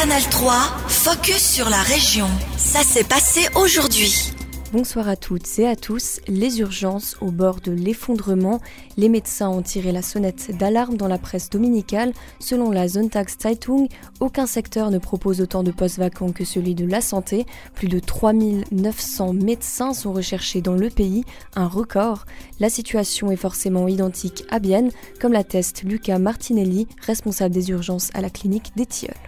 Canal 3, focus sur la région. Ça s'est passé aujourd'hui. Bonsoir à toutes et à tous. Les urgences au bord de l'effondrement. Les médecins ont tiré la sonnette d'alarme dans la presse dominicale. Selon la Zeitung, aucun secteur ne propose autant de postes vacants que celui de la santé. Plus de 3900 médecins sont recherchés dans le pays, un record. La situation est forcément identique à Bienne, comme l'atteste Luca Martinelli, responsable des urgences à la clinique des.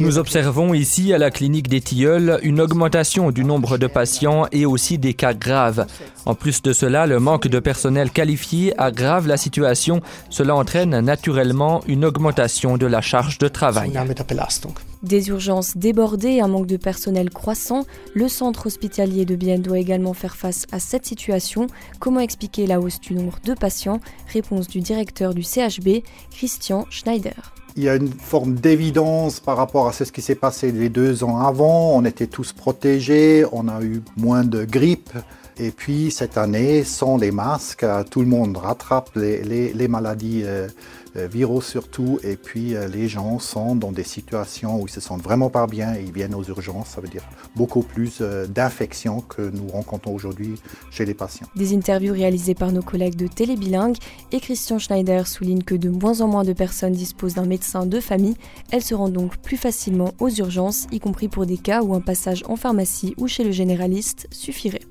Nous observons ici à la clinique des Tilleuls une augmentation du nombre de patients et aussi des cas graves. En plus de cela, le manque de personnel qualifié aggrave la situation. Cela entraîne naturellement une augmentation de la charge de travail. Des urgences débordées un manque de personnel croissant, le centre hospitalier de Bienne doit également faire face à cette situation. Comment expliquer la hausse du nombre de patients? Réponse du directeur du CHB, Christian Schneider il y a une forme d'évidence par rapport à ce qui s'est passé les deux ans avant. On était tous protégés, on a eu moins de grippe. Et puis cette année, sans les masques, tout le monde rattrape les, les, maladies euh, euh, viraux surtout. Et puis euh, les gens sont dans des situations où ils se sentent vraiment pas bien et ils viennent aux urgences. Ça veut dire beaucoup plus d'infections que nous rencontrons aujourd'hui chez les patients. Des interviews réalisées par nos collègues de Télébilingue et Christian Schneider souligne que de moins en moins de personnes disposent d'un médecin de famille. Elles se rendent donc plus facilement aux urgences, y compris pour des cas où un passage en pharmacie ou chez le généraliste suffirait.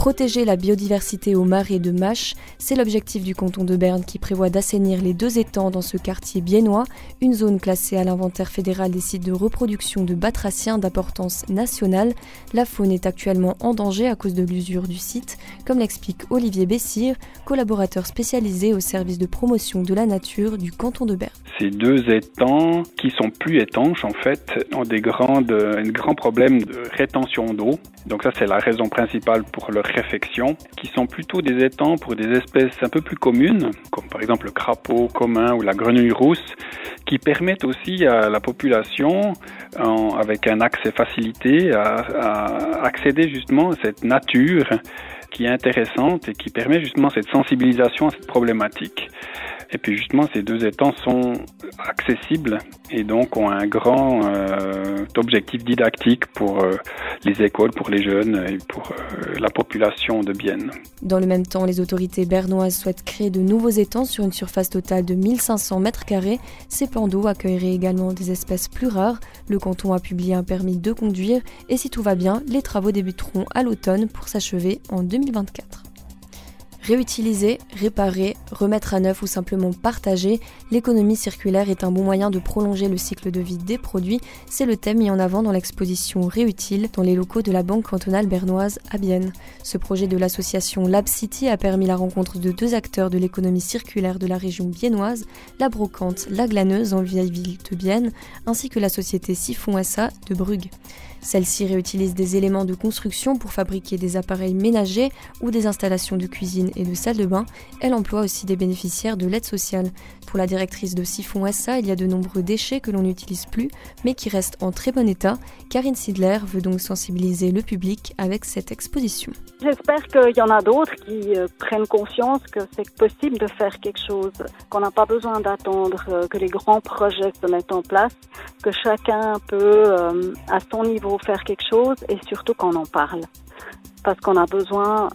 Protéger la biodiversité au marais de Mâche, c'est l'objectif du canton de Berne qui prévoit d'assainir les deux étangs dans ce quartier biennois, une zone classée à l'inventaire fédéral des sites de reproduction de batraciens d'importance nationale. La faune est actuellement en danger à cause de l'usure du site, comme l'explique Olivier Bessire, collaborateur spécialisé au service de promotion de la nature du canton de Berne. Ces deux étangs, qui sont plus étanches en fait, ont des grandes, un grand problème de rétention d'eau. Donc ça c'est la raison principale pour leur réfection, qui sont plutôt des étangs pour des espèces un peu plus communes, comme par exemple le crapaud commun ou la grenouille rousse, qui permettent aussi à la population, avec un accès facilité, à, à accéder justement à cette nature qui est intéressante et qui permet justement cette sensibilisation à cette problématique. Et puis justement, ces deux étangs sont accessibles et donc ont un grand euh, objectif didactique pour euh, les écoles, pour les jeunes et pour euh, la population de Bienne. Dans le même temps, les autorités bernoises souhaitent créer de nouveaux étangs sur une surface totale de 1500 mètres carrés. Ces plans d'eau accueilleraient également des espèces plus rares. Le canton a publié un permis de conduire et si tout va bien, les travaux débuteront à l'automne pour s'achever en 2024. Réutiliser, réparer, remettre à neuf ou simplement partager, l'économie circulaire est un bon moyen de prolonger le cycle de vie des produits. C'est le thème mis en avant dans l'exposition Réutile dans les locaux de la Banque cantonale bernoise à Bienne. Ce projet de l'association Lab City a permis la rencontre de deux acteurs de l'économie circulaire de la région biennoise, la brocante La Glaneuse en vieille ville de Bienne, ainsi que la société Siphon SA de Brugge. Celle-ci réutilise des éléments de construction pour fabriquer des appareils ménagers ou des installations de cuisine et de salle de bain. Elle emploie aussi des bénéficiaires de l'aide sociale. Pour la directrice de Siphon SA, il y a de nombreux déchets que l'on n'utilise plus, mais qui restent en très bon état. Karine Sidler veut donc sensibiliser le public avec cette exposition. J'espère qu'il y en a d'autres qui euh, prennent conscience que c'est possible de faire quelque chose, qu'on n'a pas besoin d'attendre euh, que les grands projets se mettent en place, que chacun peut euh, à son niveau faire quelque chose et surtout qu'on en parle. Parce qu'on a besoin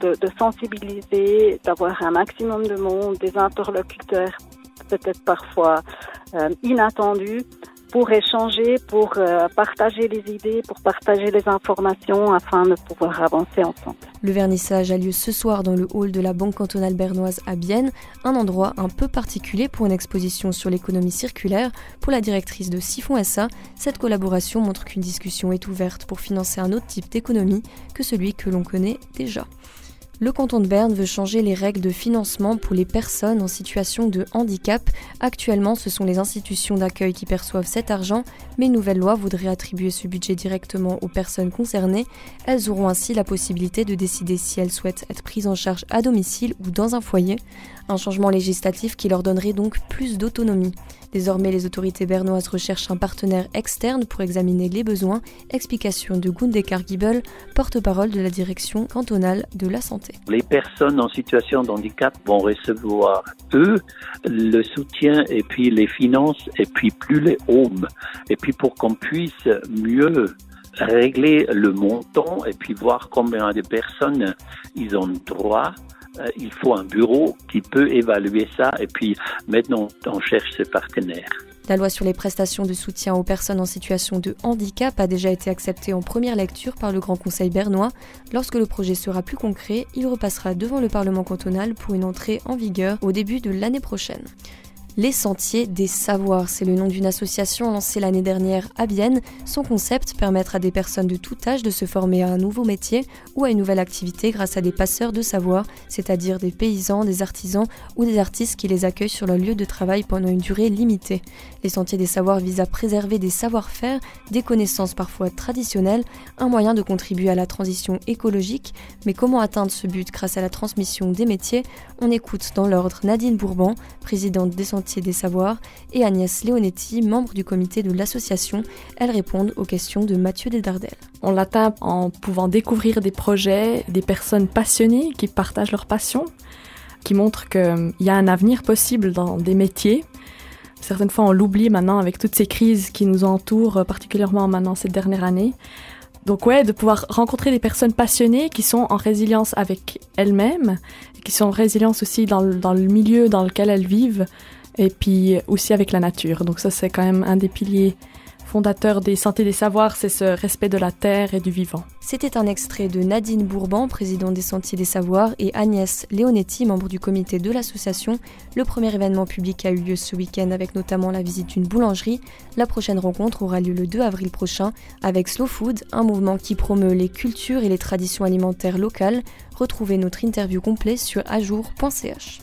de, sensibiliser, d'avoir un maximum de monde, des interlocuteurs peut-être parfois euh, inattendus pour échanger, pour euh, partager les idées, pour partager les informations afin de pouvoir avancer ensemble. Le vernissage a lieu ce soir dans le hall de la Banque cantonale bernoise à Bienne, un endroit un peu particulier pour une exposition sur l'économie circulaire. Pour la directrice de Siphon SA, cette collaboration montre qu'une discussion est ouverte pour financer un autre type d'économie que celui que l'on connaît déjà. Le canton de Berne veut changer les règles de financement pour les personnes en situation de handicap. Actuellement, ce sont les institutions d'accueil qui perçoivent cet argent, mais une nouvelle loi voudrait attribuer ce budget directement aux personnes concernées. Elles auront ainsi la possibilité de décider si elles souhaitent être prises en charge à domicile ou dans un foyer. Un changement législatif qui leur donnerait donc plus d'autonomie. Désormais, les autorités bernoises recherchent un partenaire externe pour examiner les besoins. Explication de Gundekar Giebel, porte-parole de la direction cantonale de la santé. Les personnes en situation de handicap vont recevoir, eux, le soutien et puis les finances et puis plus les homes. Et puis pour qu'on puisse mieux régler le montant et puis voir combien de personnes ils ont droit. Euh, il faut un bureau qui peut évaluer ça et puis maintenant on cherche ses partenaires. La loi sur les prestations de soutien aux personnes en situation de handicap a déjà été acceptée en première lecture par le Grand Conseil bernois. Lorsque le projet sera plus concret, il repassera devant le Parlement cantonal pour une entrée en vigueur au début de l'année prochaine. Les Sentiers des Savoirs, c'est le nom d'une association lancée l'année dernière à Vienne. Son concept, permettre à des personnes de tout âge de se former à un nouveau métier ou à une nouvelle activité grâce à des passeurs de savoir, c'est-à-dire des paysans, des artisans ou des artistes qui les accueillent sur leur lieu de travail pendant une durée limitée. Les Sentiers des Savoirs visent à préserver des savoir-faire, des connaissances parfois traditionnelles, un moyen de contribuer à la transition écologique. Mais comment atteindre ce but grâce à la transmission des métiers? On écoute dans l'ordre Nadine Bourbon, présidente des Sentiers des Savoirs, et Agnès Leonetti, membre du comité de l'association. Elles répondent aux questions de Mathieu Desdardelles. On l'atteint en pouvant découvrir des projets, des personnes passionnées qui partagent leur passion, qui montrent qu'il y a un avenir possible dans des métiers. Certaines fois, on l'oublie maintenant avec toutes ces crises qui nous entourent, particulièrement maintenant cette dernière année. Donc ouais, de pouvoir rencontrer des personnes passionnées qui sont en résilience avec elles-mêmes, qui sont en résilience aussi dans le milieu dans lequel elles vivent, et puis aussi avec la nature. Donc ça, c'est quand même un des piliers fondateurs des Santé des Savoirs, c'est ce respect de la terre et du vivant. C'était un extrait de Nadine Bourban, présidente des Sentiers des Savoirs, et Agnès Leonetti, membre du comité de l'association. Le premier événement public a eu lieu ce week-end avec notamment la visite d'une boulangerie. La prochaine rencontre aura lieu le 2 avril prochain avec Slow Food, un mouvement qui promeut les cultures et les traditions alimentaires locales. Retrouvez notre interview complète sur ajour.ch.